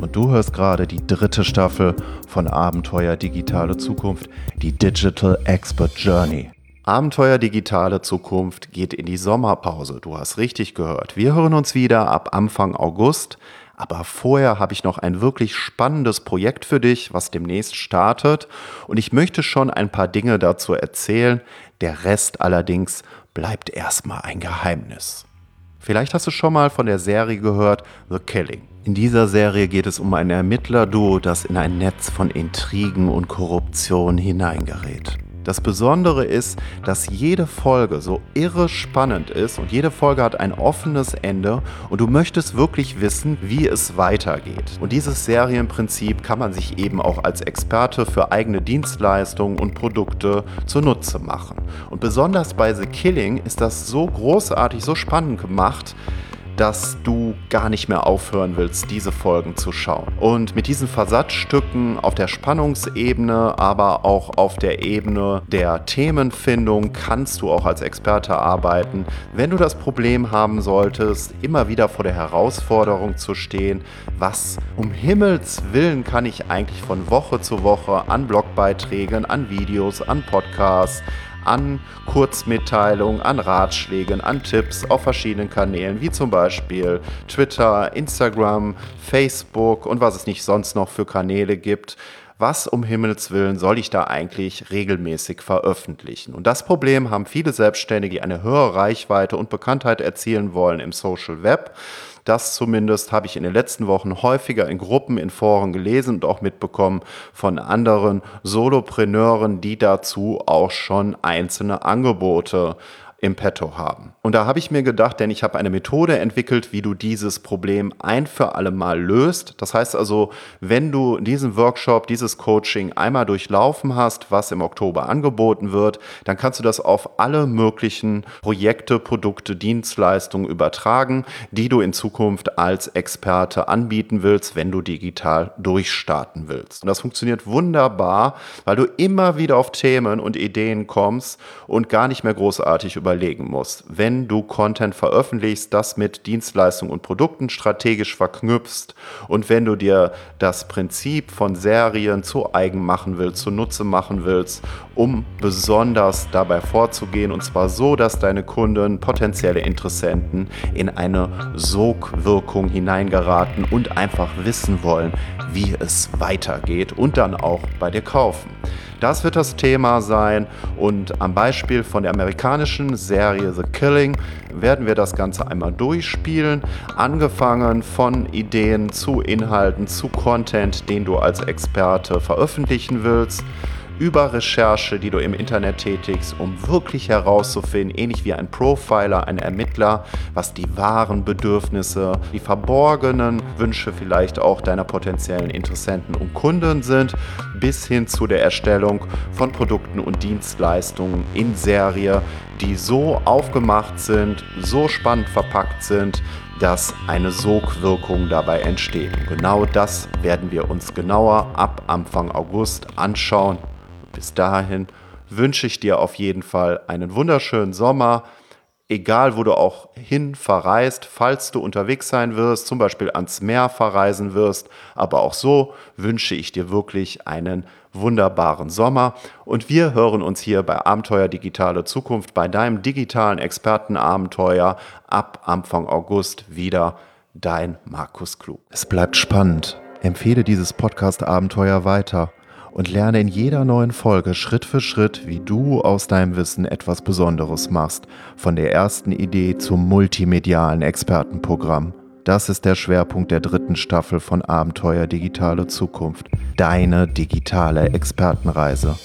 Und du hörst gerade die dritte Staffel von Abenteuer Digitale Zukunft, die Digital Expert Journey. Abenteuer Digitale Zukunft geht in die Sommerpause. Du hast richtig gehört. Wir hören uns wieder ab Anfang August. Aber vorher habe ich noch ein wirklich spannendes Projekt für dich, was demnächst startet. Und ich möchte schon ein paar Dinge dazu erzählen. Der Rest allerdings bleibt erstmal ein Geheimnis. Vielleicht hast du schon mal von der Serie gehört, The Killing. In dieser Serie geht es um ein Ermittlerduo, das in ein Netz von Intrigen und Korruption hineingerät. Das Besondere ist, dass jede Folge so irre spannend ist und jede Folge hat ein offenes Ende und du möchtest wirklich wissen, wie es weitergeht. Und dieses Serienprinzip kann man sich eben auch als Experte für eigene Dienstleistungen und Produkte zunutze machen. Und besonders bei The Killing ist das so großartig, so spannend gemacht, dass du gar nicht mehr aufhören willst, diese Folgen zu schauen. Und mit diesen Versatzstücken auf der Spannungsebene, aber auch auf der Ebene der Themenfindung kannst du auch als Experte arbeiten. Wenn du das Problem haben solltest, immer wieder vor der Herausforderung zu stehen, was um Himmels willen kann ich eigentlich von Woche zu Woche an Blogbeiträgen, an Videos, an Podcasts, an Kurzmitteilungen, an Ratschlägen, an Tipps auf verschiedenen Kanälen, wie zum Beispiel Twitter, Instagram, Facebook und was es nicht sonst noch für Kanäle gibt was um Himmels Willen soll ich da eigentlich regelmäßig veröffentlichen? Und das Problem haben viele Selbstständige, die eine höhere Reichweite und Bekanntheit erzielen wollen im Social Web. Das zumindest habe ich in den letzten Wochen häufiger in Gruppen, in Foren gelesen und auch mitbekommen von anderen Solopreneuren, die dazu auch schon einzelne Angebote im Petto haben. Und da habe ich mir gedacht, denn ich habe eine Methode entwickelt, wie du dieses Problem ein für alle Mal löst. Das heißt also, wenn du diesen Workshop, dieses Coaching einmal durchlaufen hast, was im Oktober angeboten wird, dann kannst du das auf alle möglichen Projekte, Produkte, Dienstleistungen übertragen, die du in Zukunft als Experte anbieten willst, wenn du digital durchstarten willst. Und das funktioniert wunderbar, weil du immer wieder auf Themen und Ideen kommst und gar nicht mehr großartig über überlegen musst, wenn du Content veröffentlichst, das mit Dienstleistungen und Produkten strategisch verknüpfst und wenn du dir das Prinzip von Serien zu eigen machen willst, zunutze machen willst, um besonders dabei vorzugehen und zwar so, dass deine Kunden, potenzielle Interessenten in eine Sogwirkung hineingeraten und einfach wissen wollen, wie es weitergeht und dann auch bei dir kaufen. Das wird das Thema sein. Und am Beispiel von der amerikanischen Serie The Killing werden wir das Ganze einmal durchspielen, angefangen von Ideen zu Inhalten, zu Content, den du als Experte veröffentlichen willst über Recherche, die du im Internet tätigst, um wirklich herauszufinden, ähnlich wie ein Profiler, ein Ermittler, was die wahren Bedürfnisse, die verborgenen Wünsche vielleicht auch deiner potenziellen Interessenten und Kunden sind, bis hin zu der Erstellung von Produkten und Dienstleistungen in Serie, die so aufgemacht sind, so spannend verpackt sind, dass eine Sogwirkung dabei entsteht. Genau das werden wir uns genauer ab Anfang August anschauen bis dahin wünsche ich dir auf jeden Fall einen wunderschönen Sommer. Egal, wo du auch hin verreist, falls du unterwegs sein wirst, zum Beispiel ans Meer verreisen wirst, aber auch so wünsche ich dir wirklich einen wunderbaren Sommer. Und wir hören uns hier bei Abenteuer Digitale Zukunft, bei deinem digitalen Expertenabenteuer ab Anfang August wieder. Dein Markus Klug. Es bleibt spannend. Empfehle dieses Podcast-Abenteuer weiter und lerne in jeder neuen Folge Schritt für Schritt, wie du aus deinem Wissen etwas Besonderes machst, von der ersten Idee zum multimedialen Expertenprogramm. Das ist der Schwerpunkt der dritten Staffel von Abenteuer Digitale Zukunft, deine digitale Expertenreise.